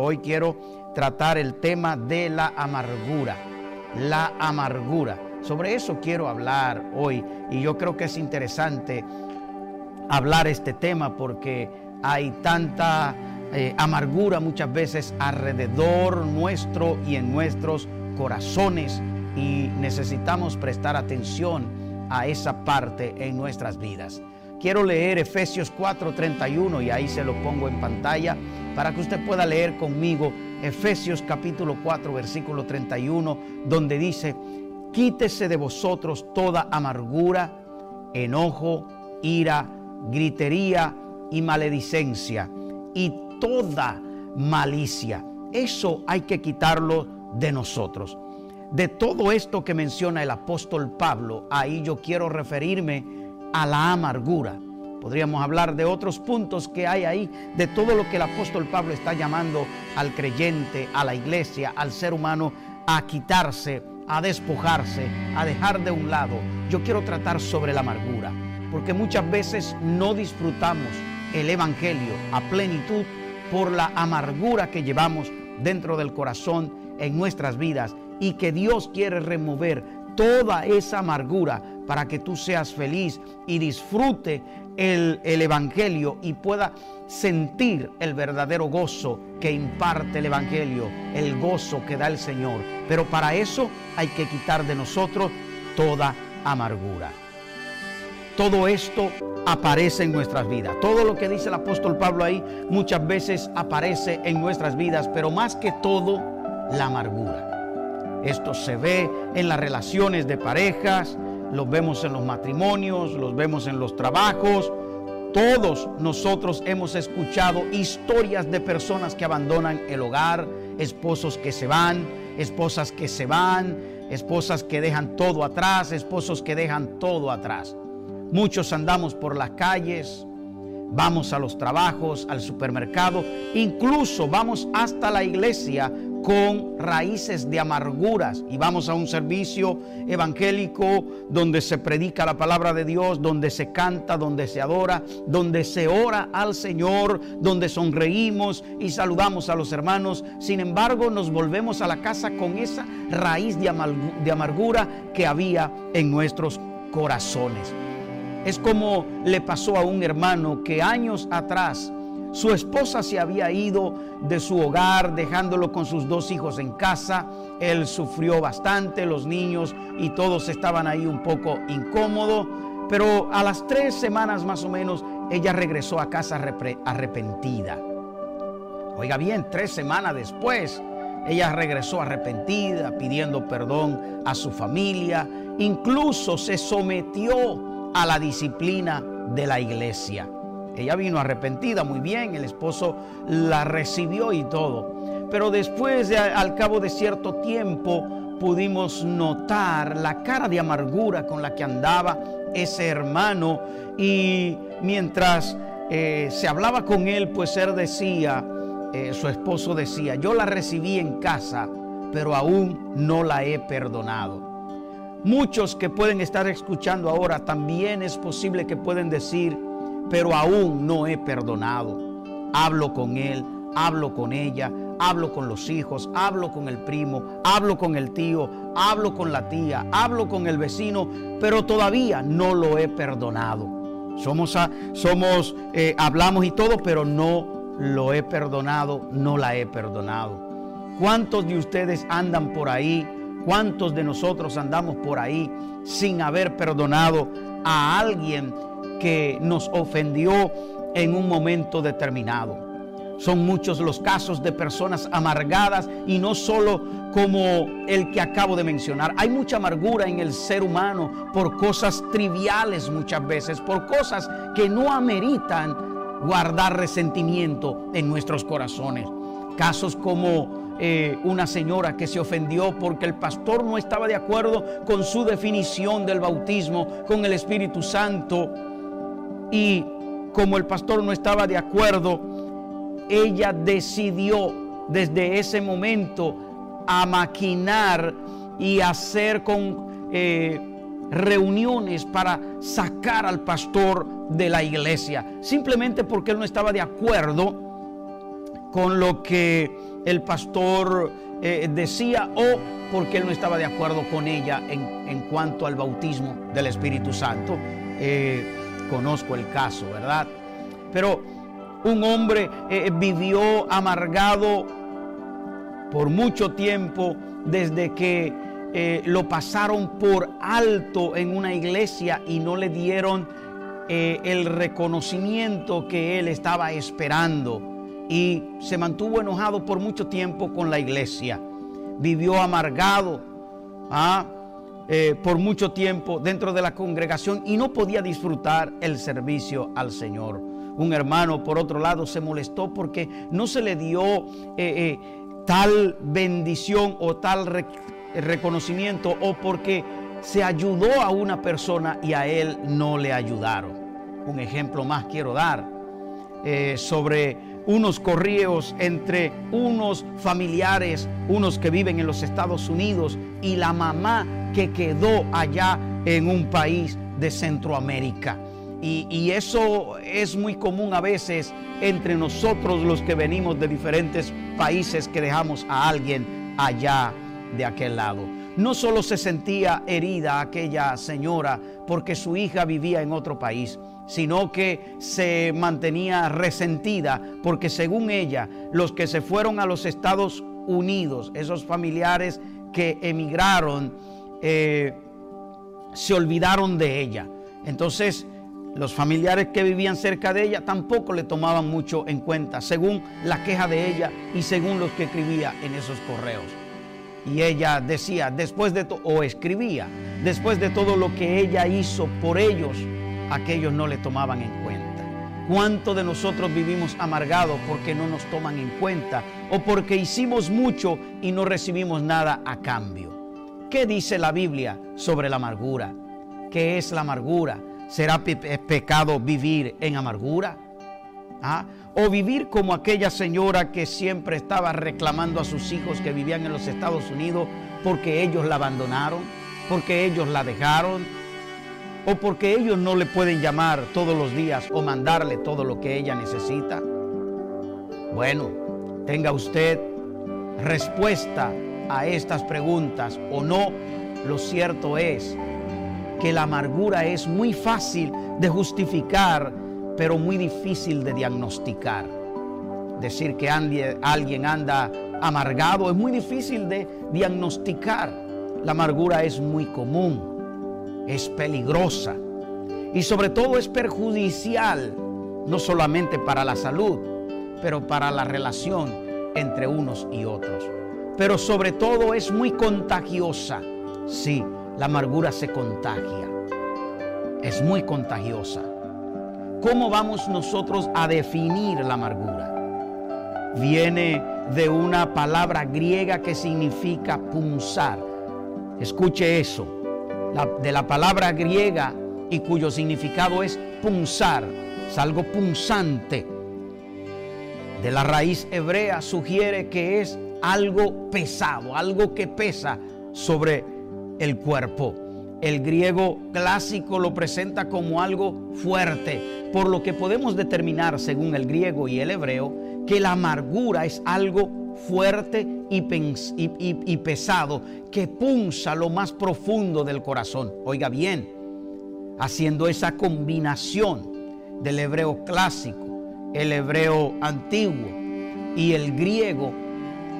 Hoy quiero tratar el tema de la amargura. La amargura. Sobre eso quiero hablar hoy y yo creo que es interesante hablar este tema porque hay tanta eh, amargura muchas veces alrededor nuestro y en nuestros corazones y necesitamos prestar atención a esa parte en nuestras vidas. Quiero leer Efesios 4:31 y ahí se lo pongo en pantalla para que usted pueda leer conmigo Efesios capítulo 4 versículo 31 donde dice, quítese de vosotros toda amargura, enojo, ira, gritería y maledicencia y toda malicia. Eso hay que quitarlo de nosotros. De todo esto que menciona el apóstol Pablo, ahí yo quiero referirme a la amargura. Podríamos hablar de otros puntos que hay ahí, de todo lo que el apóstol Pablo está llamando al creyente, a la iglesia, al ser humano a quitarse, a despojarse, a dejar de un lado. Yo quiero tratar sobre la amargura, porque muchas veces no disfrutamos el Evangelio a plenitud por la amargura que llevamos dentro del corazón en nuestras vidas y que Dios quiere remover toda esa amargura para que tú seas feliz y disfrute el, Evangelio y pueda sentir el verdadero gozo que imparte el Evangelio, el gozo que da el Señor. Pero para eso hay que quitar de nosotros toda amargura. Todo esto aparece en nuestras vidas. Todo lo que dice el apóstol Pablo ahí muchas veces aparece en nuestras vidas, pero más que todo, la amargura. Esto se ve en las relaciones de parejas, los vemos en los matrimonios, los vemos en los trabajos. Todos nosotros hemos escuchado historias de personas que abandonan el hogar, esposos que se van, esposas que se van, esposas que dejan todo atrás, esposos que dejan todo atrás. Muchos andamos por las calles, vamos a los trabajos, al supermercado, incluso vamos hasta la iglesia con raíces de amarguras y vamos a un servicio evangélico donde se predica la palabra de Dios, donde se canta, donde se adora, donde se ora al Señor, donde sonreímos y saludamos a los hermanos. Sin embargo, nos volvemos a la casa con esa raíz de, amargura que había en nuestros corazones. Es como le pasó a un hermano que años atrás su esposa se había ido de su hogar dejándolo con sus dos hijos en casa. Él sufrió bastante, los niños y todos estaban ahí un poco incómodos. Pero a las tres semanas más o menos, ella regresó a casa arrepentida. Oiga bien, tres semanas después, ella regresó arrepentida, pidiendo perdón a su familia. Incluso se sometió a la disciplina de la iglesia. Ella vino arrepentida, muy bien, el esposo la recibió y todo. Pero después, al cabo de cierto tiempo, pudimos notar la cara de amargura con la que andaba ese hermano y mientras eh, se hablaba con él, pues él decía, eh, su esposo decía, yo la recibí en casa, pero aún no la he perdonado. Muchos que pueden estar escuchando ahora, también es posible que pueden decir, pero aún no he perdonado. Hablo con él, hablo con ella, hablo con los hijos, hablo con el primo, hablo con el tío, hablo con la tía, hablo con el vecino, pero todavía no lo he perdonado. Somos, somos eh, hablamos y todo, pero no lo he perdonado, no la he perdonado. ¿Cuántos de ustedes andan por ahí? ¿Cuántos de nosotros andamos por ahí sin haber perdonado a alguien que nos ofendió en un momento determinado. Son muchos los casos de personas amargadas y no solo como el que acabo de mencionar. Hay mucha amargura en el ser humano por cosas triviales muchas veces, por cosas que no ameritan guardar resentimiento en nuestros corazones. Casos como eh, una señora que se ofendió porque el pastor no estaba de acuerdo con su definición del bautismo con el Espíritu Santo y como el pastor no estaba de acuerdo, ella decidió desde ese momento a maquinar y hacer con eh, reuniones para sacar al pastor de la iglesia, simplemente porque él no estaba de acuerdo con lo que el pastor eh, decía o porque él no estaba de acuerdo con ella en, cuanto al bautismo del Espíritu Santo. Eh, conozco el caso, ¿verdad? Pero un hombre eh, vivió amargado por mucho tiempo desde que lo pasaron por alto en una iglesia y no le dieron el reconocimiento que él estaba esperando y se mantuvo enojado por mucho tiempo con la iglesia. Vivió amargado ¿ah? Eh, por mucho tiempo dentro de la congregación y no podía disfrutar el servicio al Señor. Un hermano, por otro lado, se molestó porque no se le dio eh, eh, tal bendición o tal reconocimiento o porque se ayudó a una persona y a él no le ayudaron. Un ejemplo más quiero dar sobre unos correos entre unos familiares, unos que viven en los Estados Unidos y la mamá que quedó allá en un país de Centroamérica. Y, eso es muy común a veces entre nosotros los que venimos de diferentes países que dejamos a alguien allá de aquel lado. No solo se sentía herida aquella señora porque su hija vivía en otro país, sino que se mantenía resentida porque según ella, los que se fueron a los Estados Unidos, esos familiares que emigraron, eh, se olvidaron de ella. Entonces, los familiares que vivían cerca de ella tampoco le tomaban mucho en cuenta, según la queja de ella y según los que escribía en esos correos. Y ella decía, después de todo, o escribía, después de todo lo que ella hizo por ellos, aquellos no le tomaban en cuenta. ¿Cuánto de nosotros vivimos amargados porque no nos toman en cuenta o porque hicimos mucho y no recibimos nada a cambio? ¿Qué dice la Biblia sobre la amargura? ¿Qué es la amargura? ¿Será pecado vivir en amargura? ¿Ah? ¿O vivir como aquella señora que siempre estaba reclamando a sus hijos que vivían en los Estados Unidos porque ellos la abandonaron, porque ellos la dejaron, o porque ellos no le pueden llamar todos los días o mandarle todo lo que ella necesita? Bueno, tenga usted respuesta a estas preguntas o no, lo cierto es que la amargura es muy fácil de justificar, pero muy difícil de diagnosticar. Decir que alguien anda amargado es muy difícil de diagnosticar. La amargura es muy común es peligrosa y sobre todo es perjudicial, no solamente para la salud, pero para la relación entre unos y otros. Pero sobre todo es muy contagiosa. Sí, la amargura se contagia. Es muy contagiosa. ¿Cómo vamos nosotros a definir la amargura? Viene de una palabra griega que significa punzar. Escuche eso de la palabra griega y cuyo significado es punzar, es algo punzante. De la raíz hebrea sugiere que es algo pesado, algo que pesa sobre el cuerpo. El griego clásico lo presenta como algo fuerte, por lo que podemos determinar, según el griego y el hebreo, que la amargura es algo fuerte y, pesado que punza lo más profundo del corazón. Oiga bien, haciendo esa combinación del hebreo clásico, el hebreo antiguo y el griego,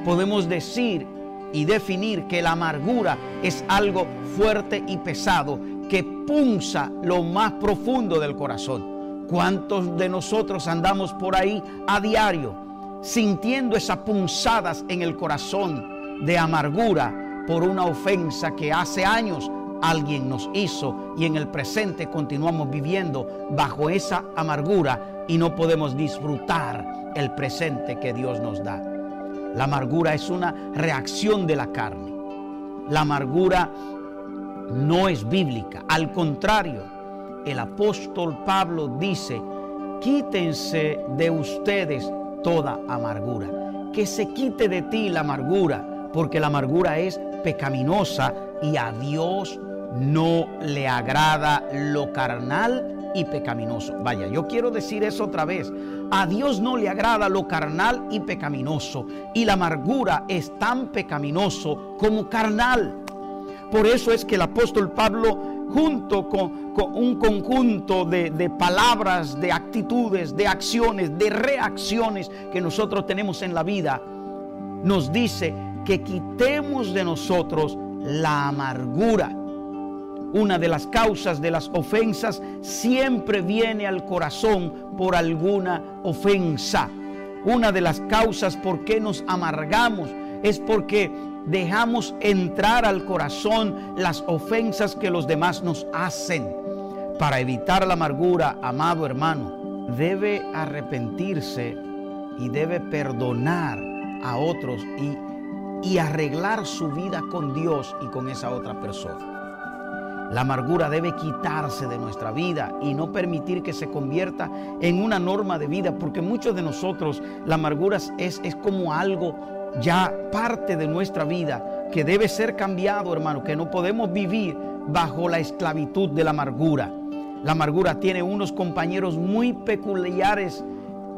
podemos decir y definir que la amargura es algo fuerte y pesado que punza lo más profundo del corazón. ¿Cuántos de nosotros andamos por ahí a diario? sintiendo esas punzadas en el corazón de amargura por una ofensa que hace años alguien nos hizo y en el presente continuamos viviendo bajo esa amargura y no podemos disfrutar el presente que Dios nos da. La amargura es una reacción de la carne. La amargura no es bíblica. Al contrario, el apóstol Pablo dice, quítense de ustedes toda amargura. Que se quite de ti la amargura, porque la amargura es pecaminosa y a Dios no le agrada lo carnal y pecaminoso. Vaya, yo quiero decir eso otra vez. A Dios no le agrada lo carnal y pecaminoso. Y la amargura es tan pecaminoso como carnal. Por eso es que el apóstol Pablo junto con, un conjunto de, de, palabras, de actitudes, de acciones, de reacciones que nosotros tenemos en la vida, nos dice que quitemos de nosotros la amargura. Una de las causas de las ofensas siempre viene al corazón por alguna ofensa. Una de las causas por qué nos amargamos es porque dejamos entrar al corazón las ofensas que los demás nos hacen. Para evitar la amargura, amado hermano, debe arrepentirse y debe perdonar a otros y y arreglar su vida con Dios y con esa otra persona. La amargura debe quitarse de nuestra vida y no permitir que se convierta en una norma de vida, porque muchos de nosotros la amargura es, es como algo ya parte de nuestra vida que debe ser cambiado, hermano, que no podemos vivir bajo la esclavitud de la amargura. La amargura tiene unos compañeros muy peculiares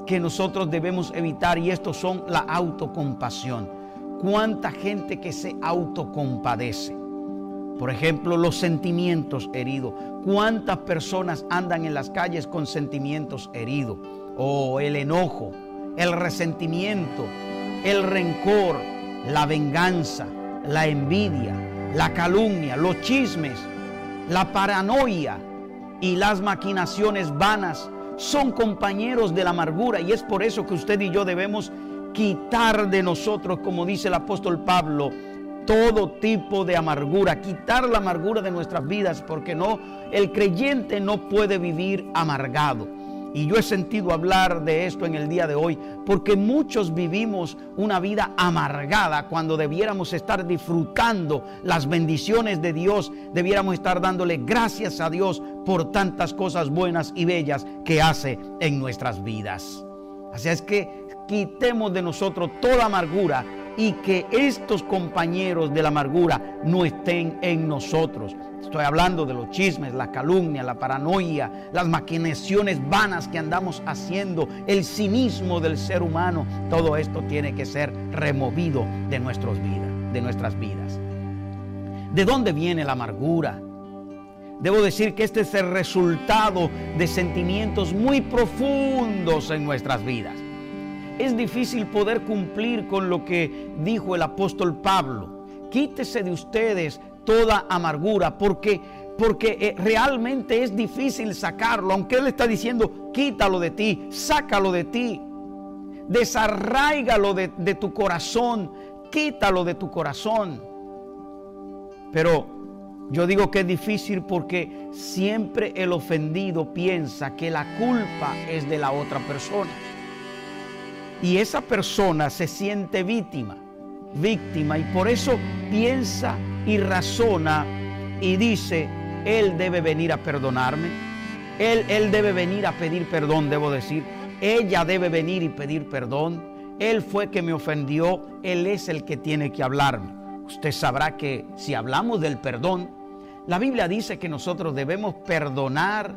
que nosotros debemos evitar y estos son la autocompasión cuánta gente que se autocompadece. Por ejemplo, los sentimientos heridos. ¿Cuántas personas andan en las calles con sentimientos heridos? O el enojo, el resentimiento, el rencor, la venganza, la envidia, la calumnia, los chismes, la paranoia y las maquinaciones vanas son compañeros de la amargura y es por eso que usted y yo debemos quitar de nosotros, como dice el apóstol Pablo, todo tipo de amargura, quitar la amargura de nuestras vidas, porque no, el creyente no puede vivir amargado. Y yo he sentido hablar de esto en el día de hoy, porque muchos vivimos una vida amargada cuando debiéramos estar disfrutando las bendiciones de Dios, debiéramos estar dándole gracias a Dios por tantas cosas buenas y bellas que hace en nuestras vidas. Así es que quitemos de nosotros toda amargura y que estos compañeros de la amargura no estén en nosotros. Estoy hablando de los chismes, la calumnia, la paranoia, las maquinaciones vanas que andamos haciendo, el cinismo del ser humano. Todo esto tiene que ser removido de nuestras vidas, de nuestras vidas. ¿De dónde viene la amargura? Debo decir que este es el resultado de sentimientos muy profundos en nuestras vidas es difícil poder cumplir con lo que dijo el apóstol Pablo. Quítese de ustedes toda amargura, porque, porque eh, realmente es difícil sacarlo, aunque Él está diciendo, quítalo de ti, sácalo de ti, desarraigalo de, de tu corazón, quítalo de tu corazón. Pero yo digo que es difícil porque siempre el ofendido piensa que la culpa es de la otra persona y esa persona se siente víctima, víctima, y por eso piensa y razona y dice, Él debe venir a perdonarme, Él, él debe venir a pedir perdón, debo decir, ella debe venir y pedir perdón, Él fue que me ofendió, Él es el que tiene que hablarme. Usted sabrá que si hablamos del perdón, la Biblia dice que nosotros debemos perdonar,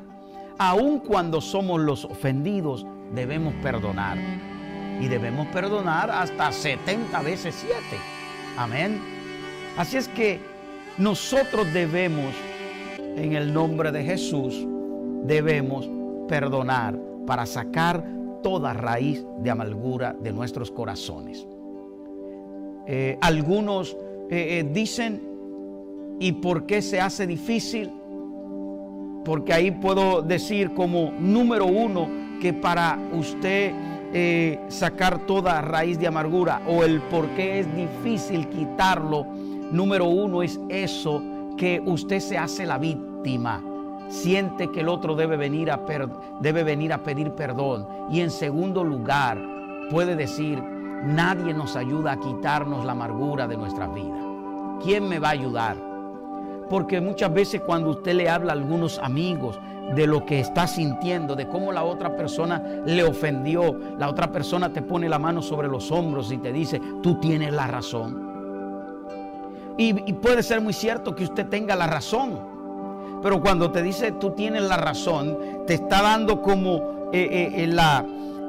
aun cuando somos los ofendidos, debemos perdonar y debemos perdonar hasta 70 veces 7. Amén. Así es que nosotros debemos, en el nombre de Jesús, debemos perdonar para sacar toda raíz de amargura de nuestros corazones. Eh, algunos eh, eh, dicen, ¿y por qué se hace difícil? Porque ahí puedo decir como número uno que para usted eh, sacar toda raíz de amargura o el por qué es difícil quitarlo, número uno es eso que usted se hace la víctima. Siente que el otro debe venir a, debe venir a pedir perdón. Y en segundo lugar, puede decir, nadie nos ayuda a quitarnos la amargura de nuestra vida. ¿Quién me va a ayudar? Porque muchas veces cuando usted le habla a algunos amigos, de lo que está sintiendo, de cómo la otra persona le ofendió. La otra persona te pone la mano sobre los hombros y te dice, tú tienes la razón. Y, puede ser muy cierto que usted tenga la razón, Pero cuando te dice tú tienes la razón, te está dando como eh, eh, eh, la,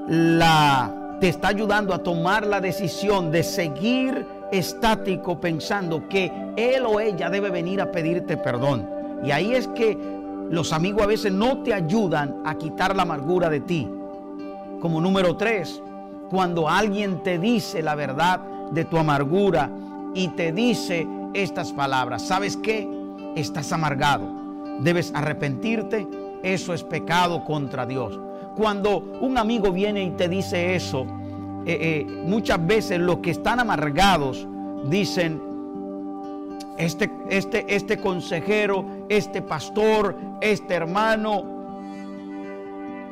la, te está ayudando a tomar la decisión de seguir estático pensando que él o ella debe venir a pedirte perdón. Y ahí es que los amigos a veces no te ayudan a quitar la amargura de ti. Como número tres, cuando alguien te dice la verdad de tu amargura y te dice estas palabras, ¿sabes qué? Estás amargado, debes arrepentirte, eso es pecado contra Dios. Cuando un amigo viene y te dice eso, eh, eh, muchas veces los que están amargados dicen, este, este, este consejero, este pastor, este hermano,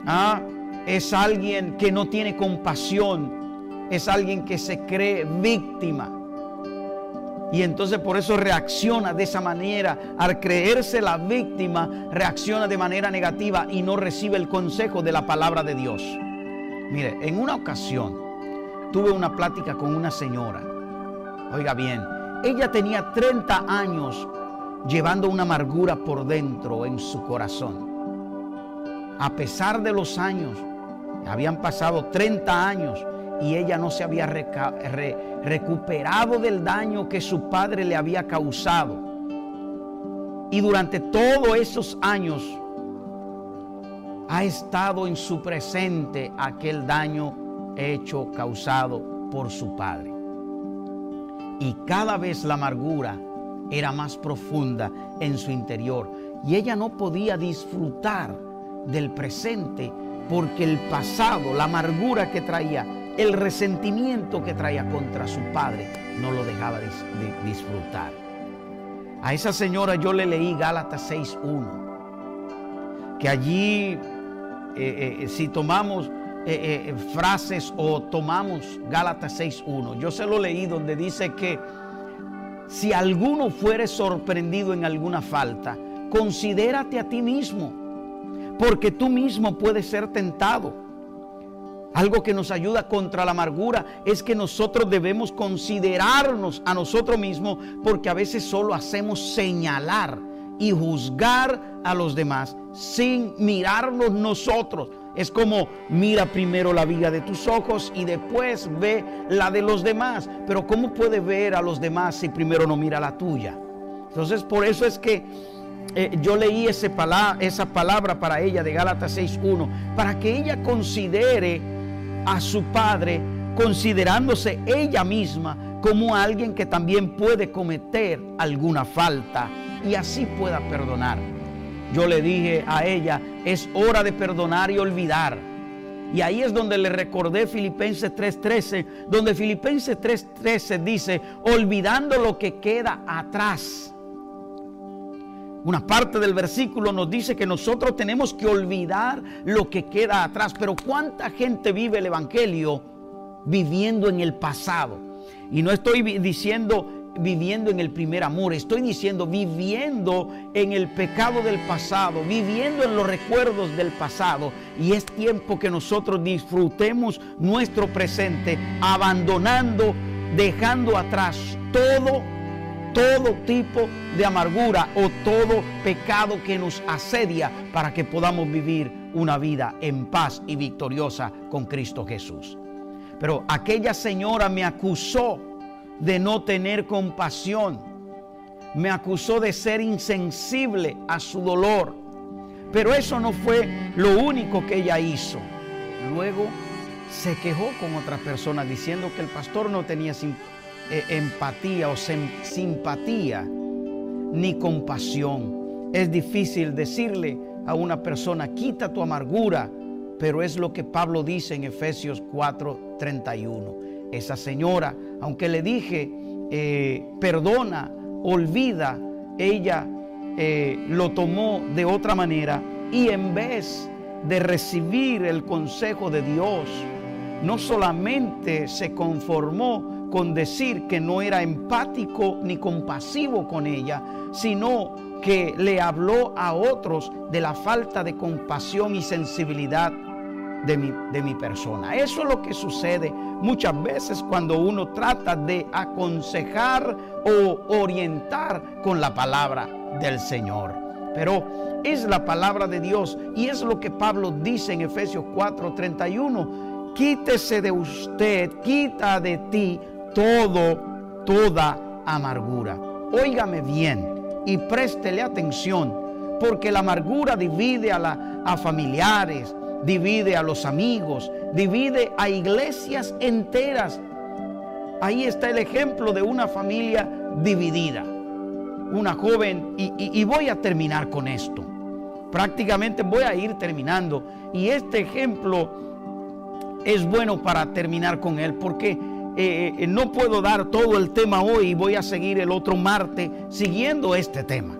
ah, es alguien que no tiene compasión, es alguien que se cree víctima. Y entonces por eso reacciona de esa manera. Al creerse la víctima, reacciona de manera negativa y no recibe el consejo de la palabra de Dios. Mire, en una ocasión tuve una plática con una señora. Oiga bien, ella tenía 30 años llevando una amargura por dentro en su corazón. A pesar de los años, habían pasado 30 años y ella no se había recuperado del daño que su padre le había causado. Y durante todos esos años ha estado en su presente aquel daño hecho, causado por su padre. Y cada vez la amargura era más profunda en su interior. Y ella no podía disfrutar del presente porque el pasado, la amargura que traía, el resentimiento que traía contra su padre, no lo dejaba de, disfrutar. A esa señora yo le leí Gálatas 6.1, que allí, eh, eh, si tomamos eh, frases o tomamos Gálatas 6.1, yo se lo leí donde dice que si alguno fuere sorprendido en alguna falta, considérate a ti mismo porque tú mismo puedes ser tentado. Algo que nos ayuda contra la amargura es que nosotros debemos considerarnos a nosotros mismos porque a veces solo hacemos señalar y juzgar a los demás sin mirarnos nosotros. Es como mira primero la viga de tus ojos y después ve la de los demás. Pero ¿cómo puede ver a los demás si primero no mira la tuya? Entonces por eso es que eh, yo leí ese esa palabra para ella de Gálatas 6.1, para que ella considere a su padre, considerándose ella misma como alguien que también puede cometer alguna falta y así pueda perdonar. Yo le dije a ella, es hora de perdonar y olvidar. Y ahí es donde le recordé Filipenses 3:13, donde Filipenses 3:13 dice, olvidando lo que queda atrás una parte del versículo nos dice que nosotros tenemos que olvidar lo que queda atrás. Pero ¿cuánta gente vive el Evangelio viviendo en el pasado? Y no estoy diciendo viviendo en el primer amor, estoy diciendo viviendo en el pecado del pasado, viviendo en los recuerdos del pasado. Y es tiempo que nosotros disfrutemos nuestro presente, abandonando, dejando atrás todo todo tipo de amargura o todo pecado que nos asedia para que podamos vivir una vida en paz y victoriosa con Cristo Jesús. Pero aquella señora me acusó de no tener compasión, me acusó de ser insensible a su dolor. Pero eso no fue lo único que ella hizo. Luego se quejó con otras personas diciendo que el pastor no tenía eh, empatía o simpatía ni compasión. Es difícil decirle a una persona, quita tu amargura, pero es lo que Pablo dice en Efesios 4:31. Esa señora, aunque le dije, eh, perdona, olvida, ella eh, lo tomó de otra manera y en vez de recibir el consejo de Dios, no solamente se conformó con decir que no era empático ni compasivo con ella, sino que le habló a otros de la falta de compasión y sensibilidad de mi, de mi persona. Eso es lo que sucede muchas veces cuando uno trata de aconsejar o orientar con la palabra del Señor. pero es la palabra de Dios y es lo que Pablo dice en Efesios 4:31. Quítese de usted, quita de ti todo, toda amargura. Óigame bien y préstele atención, porque la amargura divide a, la, a familiares, divide a los amigos, divide a iglesias enteras. Ahí está el ejemplo de una familia dividida. Una joven, y, voy a terminar con esto. Prácticamente voy a ir terminando. Y este ejemplo es bueno para terminar con él, porque eh, no puedo dar todo el tema hoy y voy a seguir el otro martes siguiendo este tema.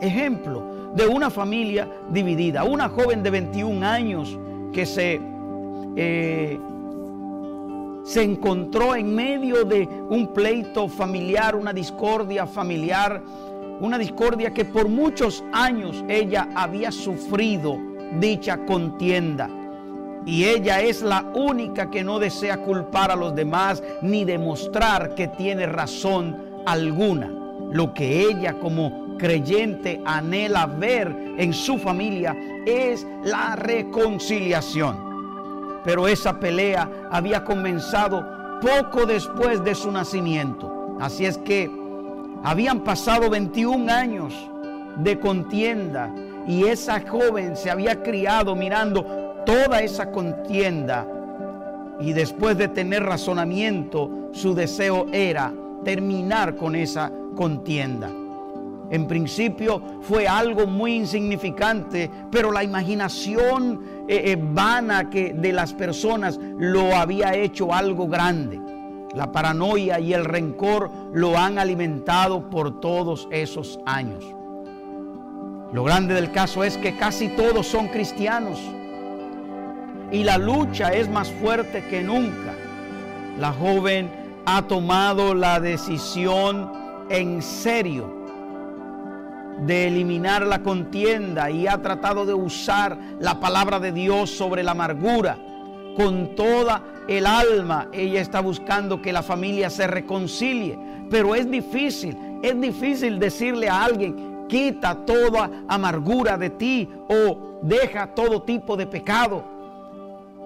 Ejemplo de una familia dividida, una joven de 21 años que se, eh, se encontró en medio de un pleito familiar, una discordia familiar, una discordia que por muchos años ella había sufrido dicha contienda. Y ella es la única que no desea culpar a los demás ni demostrar que tiene razón alguna. Lo que ella como creyente anhela ver en su familia es la reconciliación. Pero esa pelea había comenzado poco después de su nacimiento. Así es que habían pasado 21 años de contienda y esa joven se había criado mirando toda esa contienda y después de tener razonamiento, su deseo era terminar con esa contienda. En principio fue algo muy insignificante, pero la imaginación eh, eh, vana que de las personas lo había hecho algo grande. La paranoia y el rencor lo han alimentado por todos esos años. Lo grande del caso es que casi todos son cristianos y la lucha es más fuerte que nunca. La joven ha tomado la decisión en serio de eliminar la contienda y ha tratado de usar la palabra de Dios sobre la amargura. Con toda el alma ella está buscando que la familia se reconcilie, pero es difícil, es difícil decirle a alguien, quita toda amargura de ti o deja todo tipo de pecado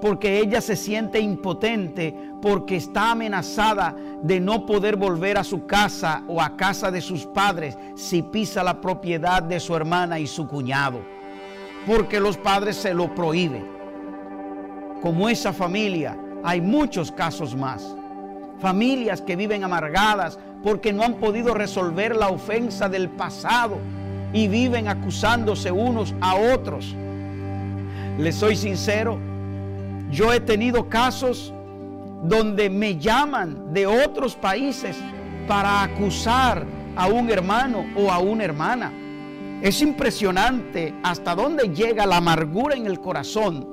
porque ella se siente impotente, porque está amenazada de no poder volver a su casa o a casa de sus padres si pisa la propiedad de su hermana y su cuñado, porque los padres se lo prohíben. Como esa familia, hay muchos casos más. Familias que viven amargadas porque no han podido resolver la ofensa del pasado y viven acusándose unos a otros. Les soy sincero, yo he tenido casos donde me llaman de otros países para acusar a un hermano o a una hermana. Es impresionante hasta dónde llega la amargura en el corazón.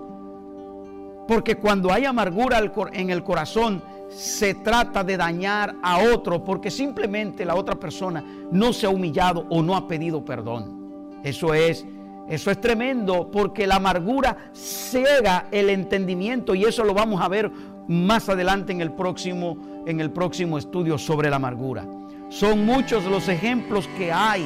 Porque cuando hay amargura en el corazón, se trata de dañar a otro porque simplemente la otra persona no se ha humillado o no ha pedido perdón. Eso es eso es tremendo porque la amargura ciega el entendimiento y eso lo vamos a ver más adelante en el próximo en el próximo estudio sobre la amargura. Son muchos los ejemplos que hay.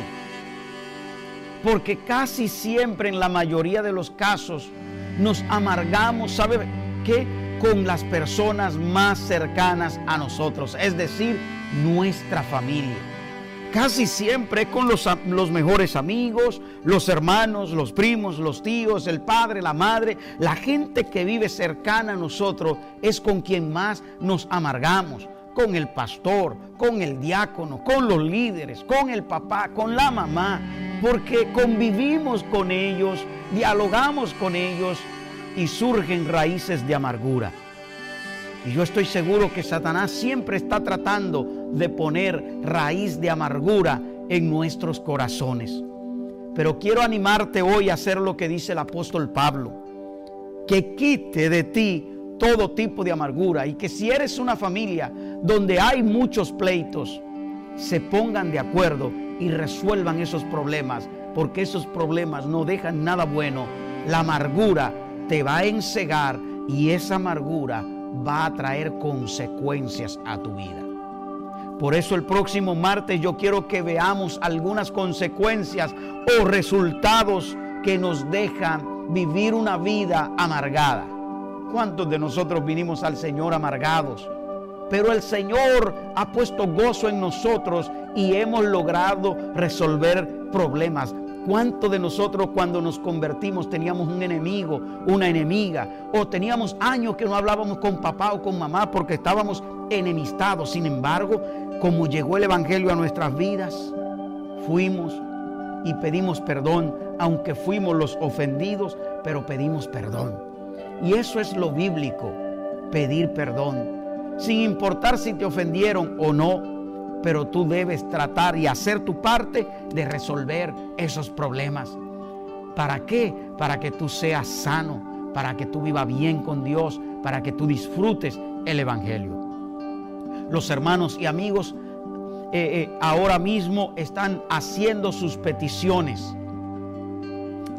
Porque casi siempre en la mayoría de los casos nos amargamos, ¿sabe qué? Con las personas más cercanas a nosotros, es decir, nuestra familia. Casi siempre con los, los, mejores amigos, los hermanos, los primos, los tíos, el padre, la madre, la gente que vive cercana a nosotros es con quien más nos amargamos. Con el pastor, con el diácono, con los líderes, con el papá, con la mamá, porque convivimos con ellos, dialogamos con ellos y surgen raíces de amargura. Y yo estoy seguro que Satanás siempre está tratando de poner raíz de amargura en nuestros corazones. Pero quiero animarte hoy a hacer lo que dice el apóstol Pablo, que quite de ti todo tipo de amargura y que si eres una familia donde hay muchos pleitos, se pongan de acuerdo y resuelvan esos problemas, porque esos problemas no dejan nada bueno. La amargura te va a encegar y esa amargura va a traer consecuencias a tu vida. Por eso el próximo martes yo quiero que veamos algunas consecuencias o resultados que nos dejan vivir una vida amargada. ¿Cuántos de nosotros vinimos al Señor amargados? Pero el Señor ha puesto gozo en nosotros y hemos logrado resolver problemas. ¿Cuántos de nosotros cuando nos convertimos teníamos un enemigo, una enemiga? O teníamos años que no hablábamos con papá o con mamá porque estábamos enemistados. Sin embargo, como llegó el Evangelio a nuestras vidas, fuimos y pedimos perdón, aunque fuimos los ofendidos, pero pedimos perdón. Y eso es lo bíblico, pedir perdón. Sin importar si te ofendieron o no, pero tú debes tratar y hacer tu parte de resolver esos problemas. ¿Para qué? Para que tú seas sano, para que tú vivas bien con Dios, para que tú disfrutes el Evangelio. Los hermanos y amigos eh, eh, ahora mismo están haciendo sus peticiones.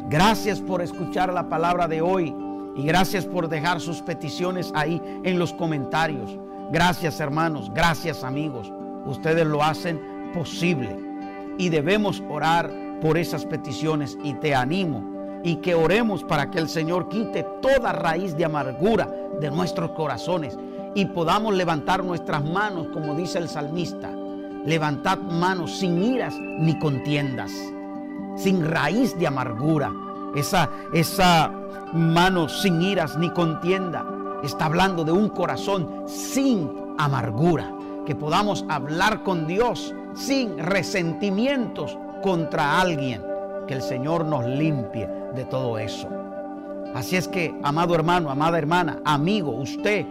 Gracias por escuchar la palabra de hoy y gracias por dejar sus peticiones ahí en los comentarios. Gracias hermanos, gracias amigos ustedes lo hacen posible. Y debemos orar por esas peticiones y te animo y que oremos para que el Señor quite toda raíz de amargura de nuestros corazones y podamos levantar nuestras manos como dice el salmista. Levantad manos sin iras ni contiendas, sin raíz de amargura. Esa, esa mano sin iras ni contienda está hablando de un corazón sin amargura que podamos hablar con Dios sin resentimientos contra alguien, que el Señor nos limpie de todo eso. Así es que, amado hermano, amada hermana, amigo, usted,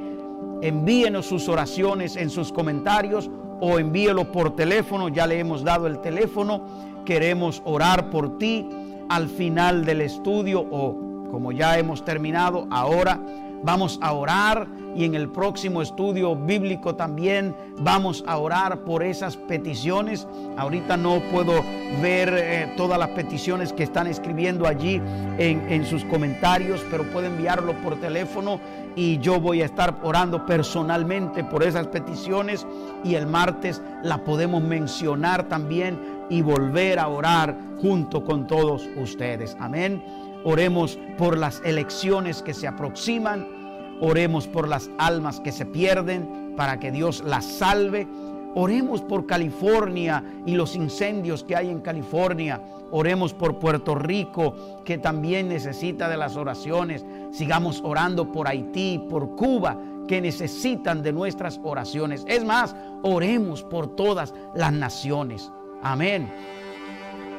envíenos sus oraciones en sus comentarios o envíelo por teléfono, ya le hemos dado el teléfono, queremos orar por ti al final del estudio o como ya hemos terminado, ahora vamos a orar y en el próximo estudio bíblico también vamos a orar por esas peticiones. Ahorita no puedo ver eh, todas las peticiones que están escribiendo allí en, en sus comentarios, pero puede enviarlo por teléfono y yo voy a estar orando personalmente por esas peticiones y el martes la podemos mencionar también y volver a orar junto con todos ustedes. Amén. Oremos por las elecciones que se aproximan Oremos por las almas que se pierden para que Dios las salve. Oremos por California y los incendios que hay en California. Oremos por Puerto Rico, que también necesita de las oraciones. Sigamos orando por Haití, por Cuba, que necesitan de nuestras oraciones. Es más, oremos por todas las naciones. Amén.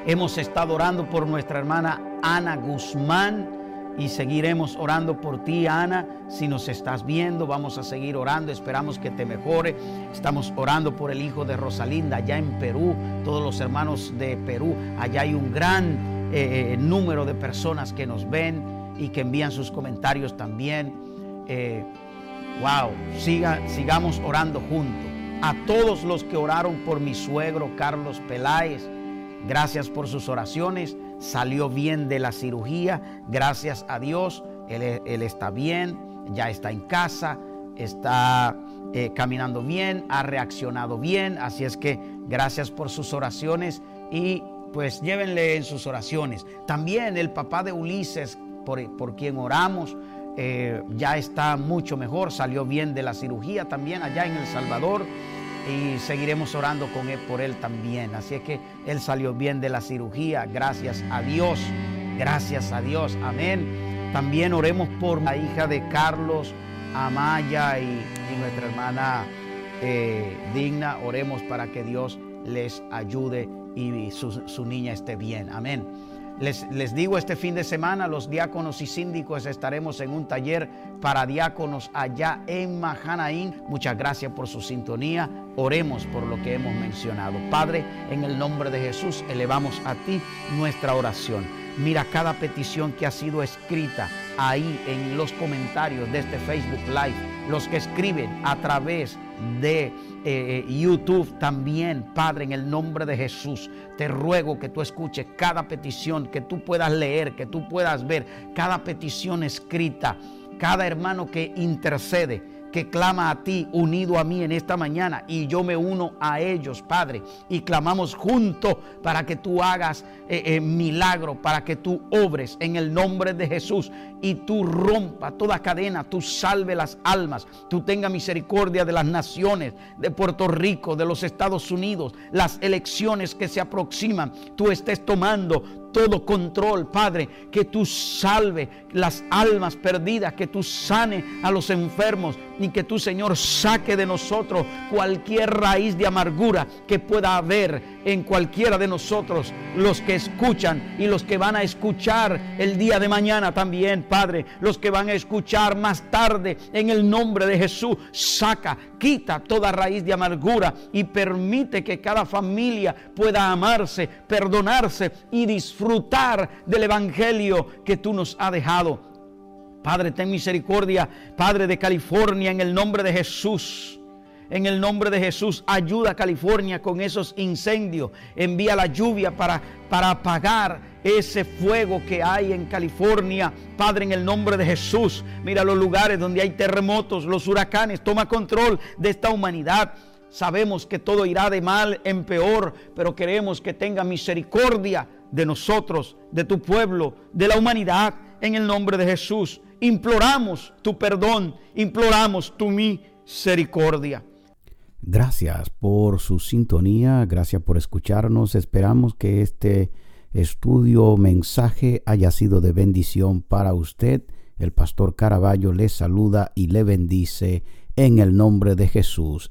Hemos estado orando por nuestra hermana Ana Guzmán y seguiremos orando por ti, Ana. Si nos estás viendo, vamos a seguir orando. Esperamos que te mejore. Estamos orando por el hijo de Rosalinda allá en Perú, todos los hermanos de Perú. Allá hay un gran eh, eh, número de personas que nos ven y que envían sus comentarios también. Eh, wow, siga, sigamos orando juntos. A todos los que oraron por mi suegro Carlos Peláez, gracias por sus oraciones. Salió bien de la cirugía, gracias a Dios, él, está bien, ya está en casa, está eh, caminando bien, ha reaccionado bien, así es que gracias por sus oraciones y pues llévenle en sus oraciones. También el papá de Ulises, por, quien oramos, eh, ya está mucho mejor, salió bien de la cirugía también allá en El Salvador y seguiremos orando con él por él también. Así es que él salió bien de la cirugía, gracias a Dios, gracias a Dios, amén. También oremos por la hija de Carlos, Amaya y, nuestra hermana eh, Digna, oremos para que Dios les ayude y su, su niña esté bien, amén. Les, digo, este fin de semana los diáconos y síndicos estaremos en un taller para diáconos allá en Mahanaín. Muchas gracias por su sintonía. Oremos por lo que hemos mencionado. Padre, en el nombre de Jesús, elevamos a ti nuestra oración. Mira cada petición que ha sido escrita ahí en los comentarios de este Facebook Live, los que escriben a través de eh, eh, YouTube también, Padre, en el nombre de Jesús, te ruego que tú escuches cada petición, que tú puedas leer, que tú puedas ver cada petición escrita, cada hermano que intercede que clama a ti, unido a mí en esta mañana, y yo me uno a ellos, Padre, y clamamos juntos para que tú hagas eh, eh, milagro, para que tú obres en el nombre de Jesús y tú rompa toda cadena, tú salve las almas, tú tenga misericordia de las naciones, de Puerto Rico, de los Estados Unidos, las elecciones que se aproximan, tú estés tomando todo control, Padre, que tú salve las almas perdidas, que tú sane a los enfermos y que tú, Señor, saque de nosotros cualquier raíz de amargura que pueda haber en cualquiera de nosotros, los que escuchan y los que van a escuchar el día de mañana también, Padre, los que van a escuchar más tarde en el nombre de Jesús, saca, quita toda raíz de amargura y permite que cada familia pueda amarse, perdonarse y del Evangelio que tú nos has dejado. Padre, ten misericordia, Padre de California, en el nombre de Jesús. En el nombre de Jesús, ayuda a California con esos incendios. Envía la lluvia para, para apagar ese fuego que hay en California. Padre, en el nombre de Jesús, mira los lugares donde hay terremotos, los huracanes. Toma control de esta humanidad. Sabemos que todo irá de mal en peor, pero queremos que tenga misericordia de nosotros, de tu pueblo, de la humanidad, en el nombre de Jesús. Imploramos tu perdón, imploramos tu misericordia. Gracias por su sintonía, gracias por escucharnos. Esperamos que este estudio mensaje haya sido de bendición para usted. El pastor Caraballo le saluda y le bendice en el nombre de Jesús.